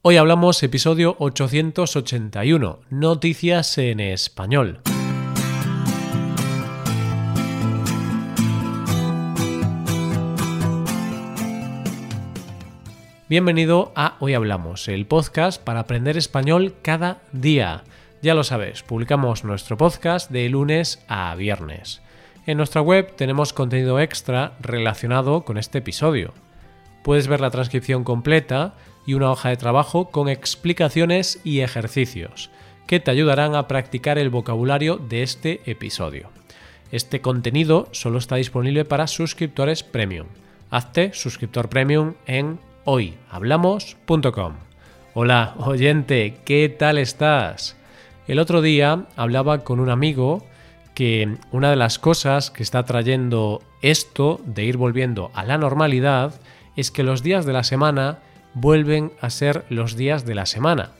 Hoy hablamos episodio 881, Noticias en español. Bienvenido a Hoy Hablamos, el podcast para aprender español cada día. Ya lo sabes, publicamos nuestro podcast de lunes a viernes. En nuestra web tenemos contenido extra relacionado con este episodio. Puedes ver la transcripción completa y una hoja de trabajo con explicaciones y ejercicios que te ayudarán a practicar el vocabulario de este episodio. Este contenido solo está disponible para suscriptores premium. Hazte suscriptor premium en hoyhablamos.com. Hola, oyente, ¿qué tal estás? El otro día hablaba con un amigo que una de las cosas que está trayendo esto de ir volviendo a la normalidad es que los días de la semana vuelven a ser los días de la semana.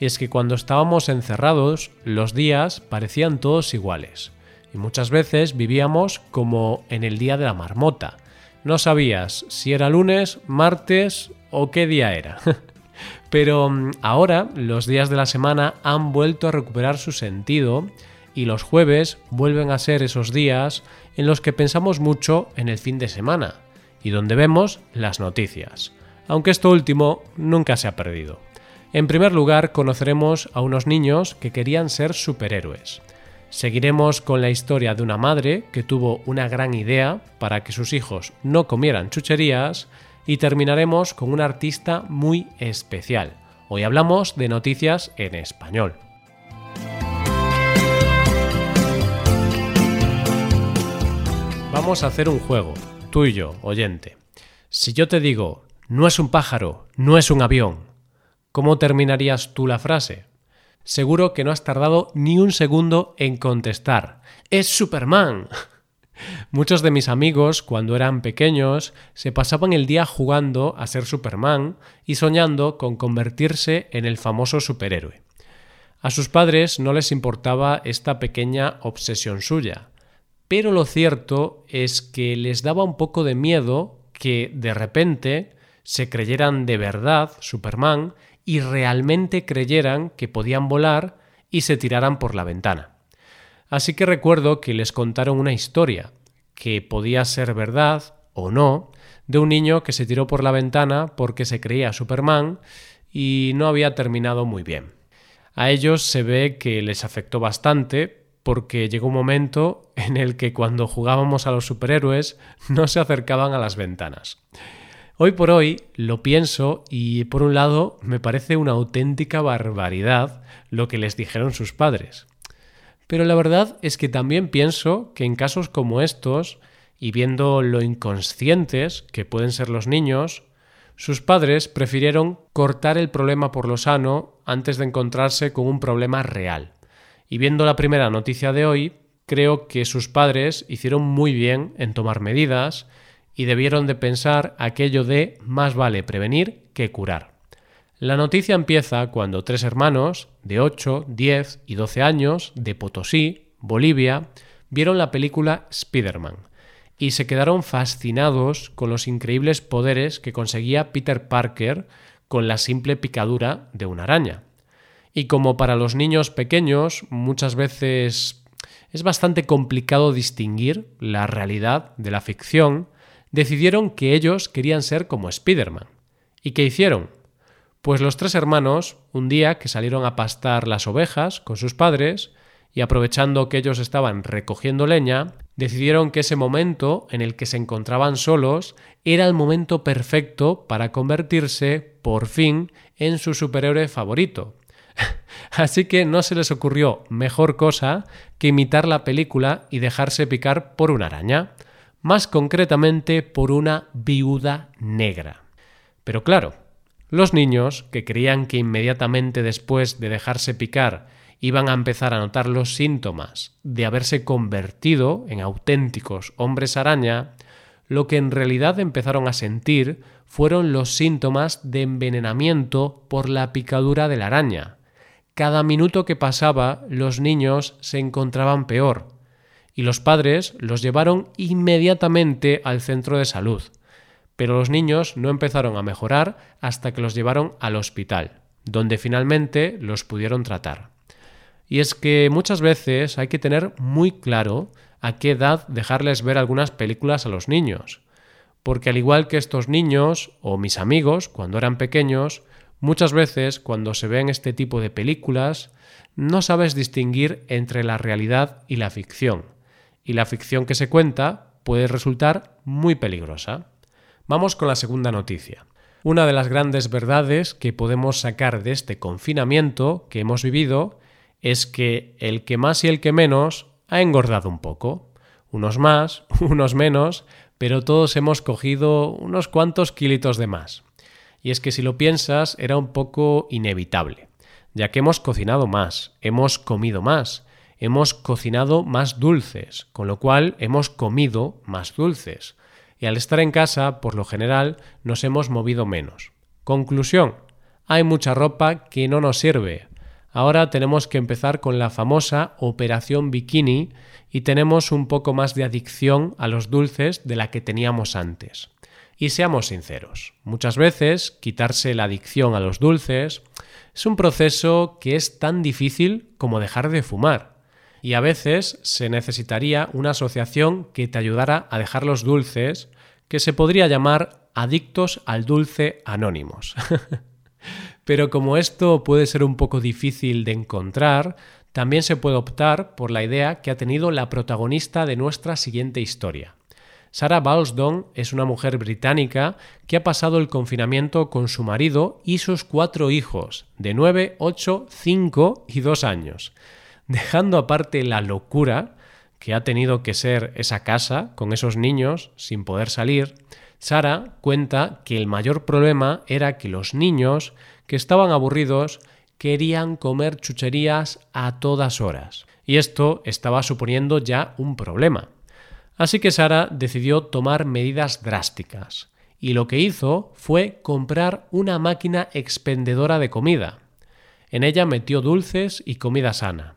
Y es que cuando estábamos encerrados, los días parecían todos iguales. Y muchas veces vivíamos como en el día de la marmota. No sabías si era lunes, martes o qué día era. Pero mm, ahora los días de la semana han vuelto a recuperar su sentido y los jueves vuelven a ser esos días en los que pensamos mucho en el fin de semana y donde vemos las noticias aunque esto último nunca se ha perdido. En primer lugar, conoceremos a unos niños que querían ser superhéroes. Seguiremos con la historia de una madre que tuvo una gran idea para que sus hijos no comieran chucherías y terminaremos con un artista muy especial. Hoy hablamos de noticias en español. Vamos a hacer un juego, tú y yo, oyente. Si yo te digo no es un pájaro, no es un avión. ¿Cómo terminarías tú la frase? Seguro que no has tardado ni un segundo en contestar. ¡Es Superman! Muchos de mis amigos, cuando eran pequeños, se pasaban el día jugando a ser Superman y soñando con convertirse en el famoso superhéroe. A sus padres no les importaba esta pequeña obsesión suya, pero lo cierto es que les daba un poco de miedo que, de repente, se creyeran de verdad Superman y realmente creyeran que podían volar y se tiraran por la ventana. Así que recuerdo que les contaron una historia, que podía ser verdad o no, de un niño que se tiró por la ventana porque se creía Superman y no había terminado muy bien. A ellos se ve que les afectó bastante porque llegó un momento en el que cuando jugábamos a los superhéroes no se acercaban a las ventanas. Hoy por hoy lo pienso y por un lado me parece una auténtica barbaridad lo que les dijeron sus padres. Pero la verdad es que también pienso que en casos como estos, y viendo lo inconscientes que pueden ser los niños, sus padres prefirieron cortar el problema por lo sano antes de encontrarse con un problema real. Y viendo la primera noticia de hoy, creo que sus padres hicieron muy bien en tomar medidas y debieron de pensar aquello de más vale prevenir que curar. La noticia empieza cuando tres hermanos de 8, 10 y 12 años de Potosí, Bolivia, vieron la película Spider-Man y se quedaron fascinados con los increíbles poderes que conseguía Peter Parker con la simple picadura de una araña. Y como para los niños pequeños muchas veces es bastante complicado distinguir la realidad de la ficción, decidieron que ellos querían ser como Spider-Man. ¿Y qué hicieron? Pues los tres hermanos, un día que salieron a pastar las ovejas con sus padres, y aprovechando que ellos estaban recogiendo leña, decidieron que ese momento en el que se encontraban solos era el momento perfecto para convertirse, por fin, en su superhéroe favorito. Así que no se les ocurrió mejor cosa que imitar la película y dejarse picar por una araña más concretamente por una viuda negra. Pero claro, los niños, que creían que inmediatamente después de dejarse picar iban a empezar a notar los síntomas de haberse convertido en auténticos hombres araña, lo que en realidad empezaron a sentir fueron los síntomas de envenenamiento por la picadura de la araña. Cada minuto que pasaba los niños se encontraban peor, y los padres los llevaron inmediatamente al centro de salud. pero los niños no empezaron a mejorar hasta que los llevaron al hospital, donde finalmente los pudieron tratar. Y es que muchas veces hay que tener muy claro a qué edad dejarles ver algunas películas a los niños, porque al igual que estos niños o mis amigos cuando eran pequeños, muchas veces cuando se ven este tipo de películas no sabes distinguir entre la realidad y la ficción, y la ficción que se cuenta puede resultar muy peligrosa. Vamos con la segunda noticia. Una de las grandes verdades que podemos sacar de este confinamiento que hemos vivido es que el que más y el que menos ha engordado un poco. Unos más, unos menos, pero todos hemos cogido unos cuantos kilitos de más. Y es que si lo piensas era un poco inevitable, ya que hemos cocinado más, hemos comido más, hemos cocinado más dulces, con lo cual hemos comido más dulces y al estar en casa, por lo general, nos hemos movido menos. Conclusión. Hay mucha ropa que no nos sirve. Ahora tenemos que empezar con la famosa operación bikini y tenemos un poco más de adicción a los dulces de la que teníamos antes. Y seamos sinceros, muchas veces quitarse la adicción a los dulces es un proceso que es tan difícil como dejar de fumar y a veces se necesitaría una asociación que te ayudara a dejar los dulces que se podría llamar adictos al dulce anónimos. Pero como esto puede ser un poco difícil de encontrar, también se puede optar por la idea que ha tenido la protagonista de nuestra siguiente historia. Sarah Balsdon es una mujer británica que ha pasado el confinamiento con su marido y sus cuatro hijos, de 9, 8, 5 y 2 años. Dejando aparte la locura que ha tenido que ser esa casa con esos niños sin poder salir, Sara cuenta que el mayor problema era que los niños, que estaban aburridos, querían comer chucherías a todas horas. Y esto estaba suponiendo ya un problema. Así que Sara decidió tomar medidas drásticas. Y lo que hizo fue comprar una máquina expendedora de comida. En ella metió dulces y comida sana.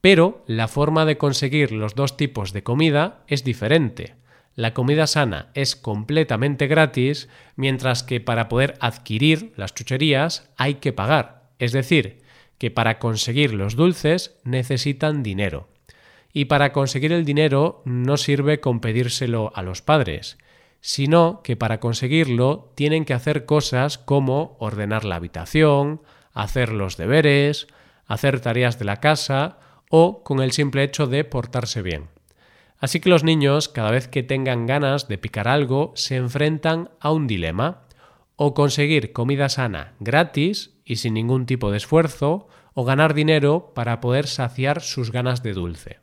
Pero la forma de conseguir los dos tipos de comida es diferente. La comida sana es completamente gratis, mientras que para poder adquirir las chucherías hay que pagar. Es decir, que para conseguir los dulces necesitan dinero. Y para conseguir el dinero no sirve con pedírselo a los padres, sino que para conseguirlo tienen que hacer cosas como ordenar la habitación, hacer los deberes, hacer tareas de la casa o con el simple hecho de portarse bien. Así que los niños, cada vez que tengan ganas de picar algo, se enfrentan a un dilema, o conseguir comida sana gratis y sin ningún tipo de esfuerzo, o ganar dinero para poder saciar sus ganas de dulce.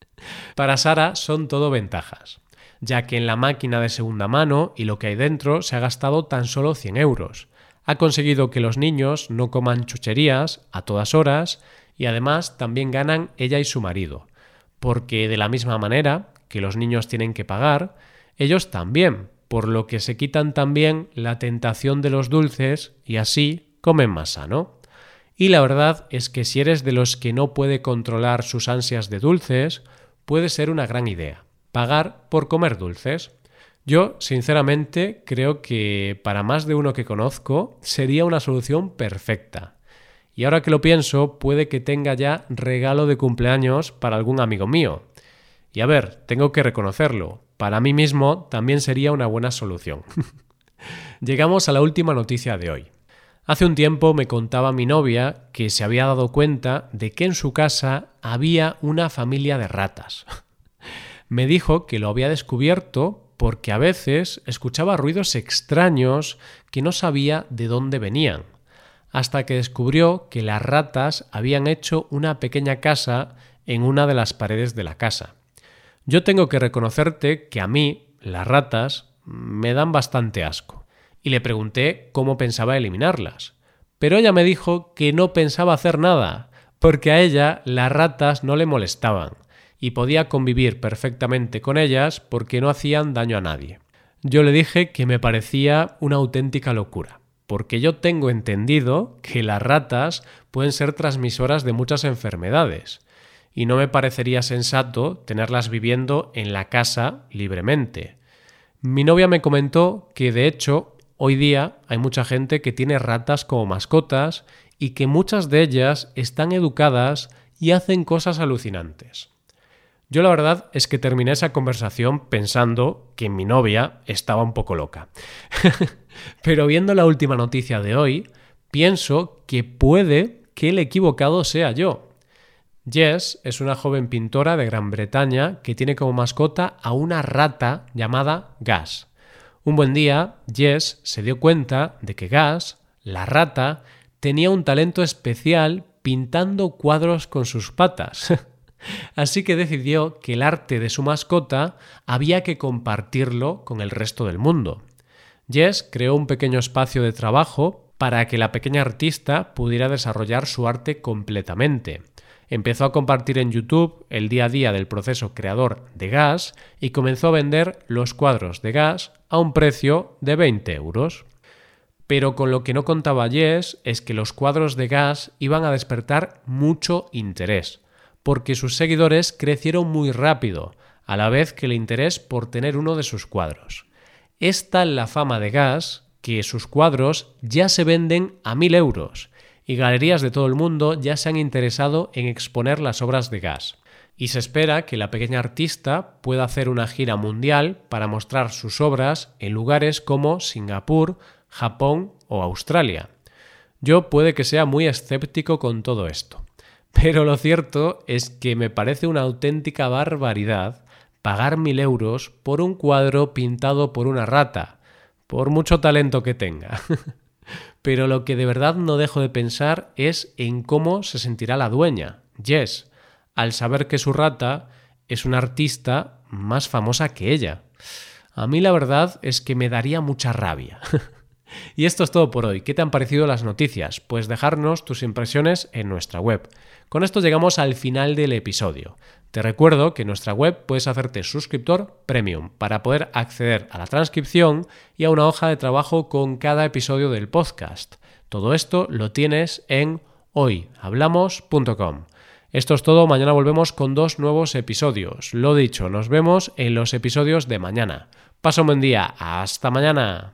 para Sara son todo ventajas, ya que en la máquina de segunda mano y lo que hay dentro se ha gastado tan solo 100 euros. Ha conseguido que los niños no coman chucherías a todas horas y además también ganan ella y su marido, porque de la misma manera que los niños tienen que pagar, ellos también, por lo que se quitan también la tentación de los dulces y así comen más sano. Y la verdad es que si eres de los que no puede controlar sus ansias de dulces, puede ser una gran idea, pagar por comer dulces. Yo, sinceramente, creo que para más de uno que conozco sería una solución perfecta. Y ahora que lo pienso, puede que tenga ya regalo de cumpleaños para algún amigo mío. Y a ver, tengo que reconocerlo, para mí mismo también sería una buena solución. Llegamos a la última noticia de hoy. Hace un tiempo me contaba mi novia que se había dado cuenta de que en su casa había una familia de ratas. me dijo que lo había descubierto porque a veces escuchaba ruidos extraños que no sabía de dónde venían hasta que descubrió que las ratas habían hecho una pequeña casa en una de las paredes de la casa. Yo tengo que reconocerte que a mí las ratas me dan bastante asco, y le pregunté cómo pensaba eliminarlas. Pero ella me dijo que no pensaba hacer nada, porque a ella las ratas no le molestaban, y podía convivir perfectamente con ellas porque no hacían daño a nadie. Yo le dije que me parecía una auténtica locura porque yo tengo entendido que las ratas pueden ser transmisoras de muchas enfermedades, y no me parecería sensato tenerlas viviendo en la casa libremente. Mi novia me comentó que de hecho hoy día hay mucha gente que tiene ratas como mascotas y que muchas de ellas están educadas y hacen cosas alucinantes. Yo la verdad es que terminé esa conversación pensando que mi novia estaba un poco loca. Pero viendo la última noticia de hoy, pienso que puede que el equivocado sea yo. Jess es una joven pintora de Gran Bretaña que tiene como mascota a una rata llamada Gas. Un buen día, Jess se dio cuenta de que Gas, la rata, tenía un talento especial pintando cuadros con sus patas. Así que decidió que el arte de su mascota había que compartirlo con el resto del mundo. Jess creó un pequeño espacio de trabajo para que la pequeña artista pudiera desarrollar su arte completamente. Empezó a compartir en YouTube el día a día del proceso creador de gas y comenzó a vender los cuadros de gas a un precio de 20 euros. Pero con lo que no contaba Jess es que los cuadros de gas iban a despertar mucho interés porque sus seguidores crecieron muy rápido, a la vez que el interés por tener uno de sus cuadros. Es tal la fama de Gas que sus cuadros ya se venden a mil euros y galerías de todo el mundo ya se han interesado en exponer las obras de Gas. Y se espera que la pequeña artista pueda hacer una gira mundial para mostrar sus obras en lugares como Singapur, Japón o Australia. Yo puede que sea muy escéptico con todo esto. Pero lo cierto es que me parece una auténtica barbaridad pagar mil euros por un cuadro pintado por una rata, por mucho talento que tenga. Pero lo que de verdad no dejo de pensar es en cómo se sentirá la dueña, Jess, al saber que su rata es una artista más famosa que ella. A mí la verdad es que me daría mucha rabia. Y esto es todo por hoy. ¿Qué te han parecido las noticias? Pues dejarnos tus impresiones en nuestra web. Con esto llegamos al final del episodio. Te recuerdo que en nuestra web puedes hacerte suscriptor premium para poder acceder a la transcripción y a una hoja de trabajo con cada episodio del podcast. Todo esto lo tienes en hoyhablamos.com. Esto es todo, mañana volvemos con dos nuevos episodios. Lo dicho, nos vemos en los episodios de mañana. Paso un buen día, hasta mañana.